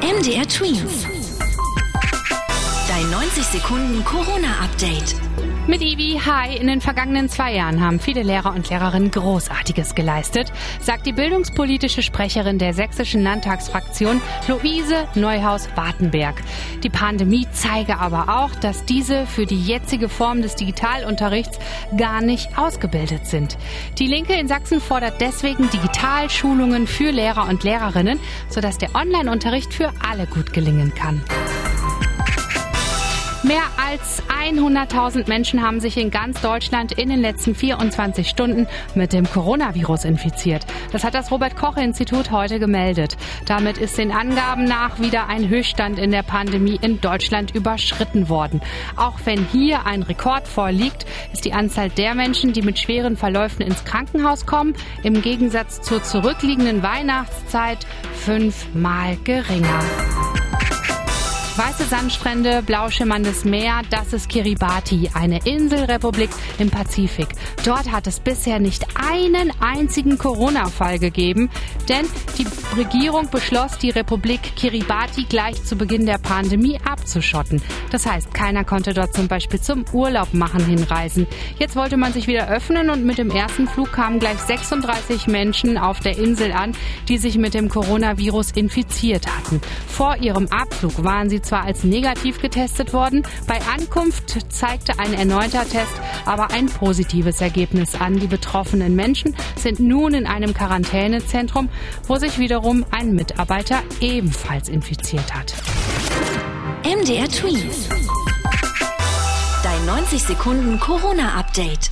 MDR Twins. Dein 90 Sekunden Corona-Update. Mit Ivi, hi, in den vergangenen zwei Jahren haben viele Lehrer und Lehrerinnen Großartiges geleistet, sagt die bildungspolitische Sprecherin der sächsischen Landtagsfraktion Luise Neuhaus-Wartenberg. Die Pandemie zeige aber auch, dass diese für die jetzige Form des Digitalunterrichts gar nicht ausgebildet sind. Die Linke in Sachsen fordert deswegen Digitalschulungen für Lehrer und Lehrerinnen, sodass der Online-Unterricht für alle gut gelingen kann. Mehr als 100.000 Menschen haben sich in ganz Deutschland in den letzten 24 Stunden mit dem Coronavirus infiziert. Das hat das Robert Koch Institut heute gemeldet. Damit ist den Angaben nach wieder ein Höchststand in der Pandemie in Deutschland überschritten worden. Auch wenn hier ein Rekord vorliegt, ist die Anzahl der Menschen, die mit schweren Verläufen ins Krankenhaus kommen, im Gegensatz zur zurückliegenden Weihnachtszeit fünfmal geringer. Weiße Sandstrände, blau schimmerndes Meer, das ist Kiribati, eine Inselrepublik im Pazifik. Dort hat es bisher nicht einen einzigen Corona-Fall gegeben, denn die Regierung beschloss, die Republik Kiribati gleich zu Beginn der Pandemie abzuschotten. Das heißt, keiner konnte dort zum Beispiel zum Urlaub machen hinreisen. Jetzt wollte man sich wieder öffnen und mit dem ersten Flug kamen gleich 36 Menschen auf der Insel an, die sich mit dem Coronavirus infiziert hatten. Vor ihrem Abflug waren sie zwar als negativ getestet worden, bei Ankunft zeigte ein erneuter Test aber ein positives Ergebnis an. Die betroffenen Menschen sind nun in einem Quarantänezentrum, wo sich wiederum ein Mitarbeiter ebenfalls infiziert hat. MDR Twins. Dein 90 Sekunden Corona-Update.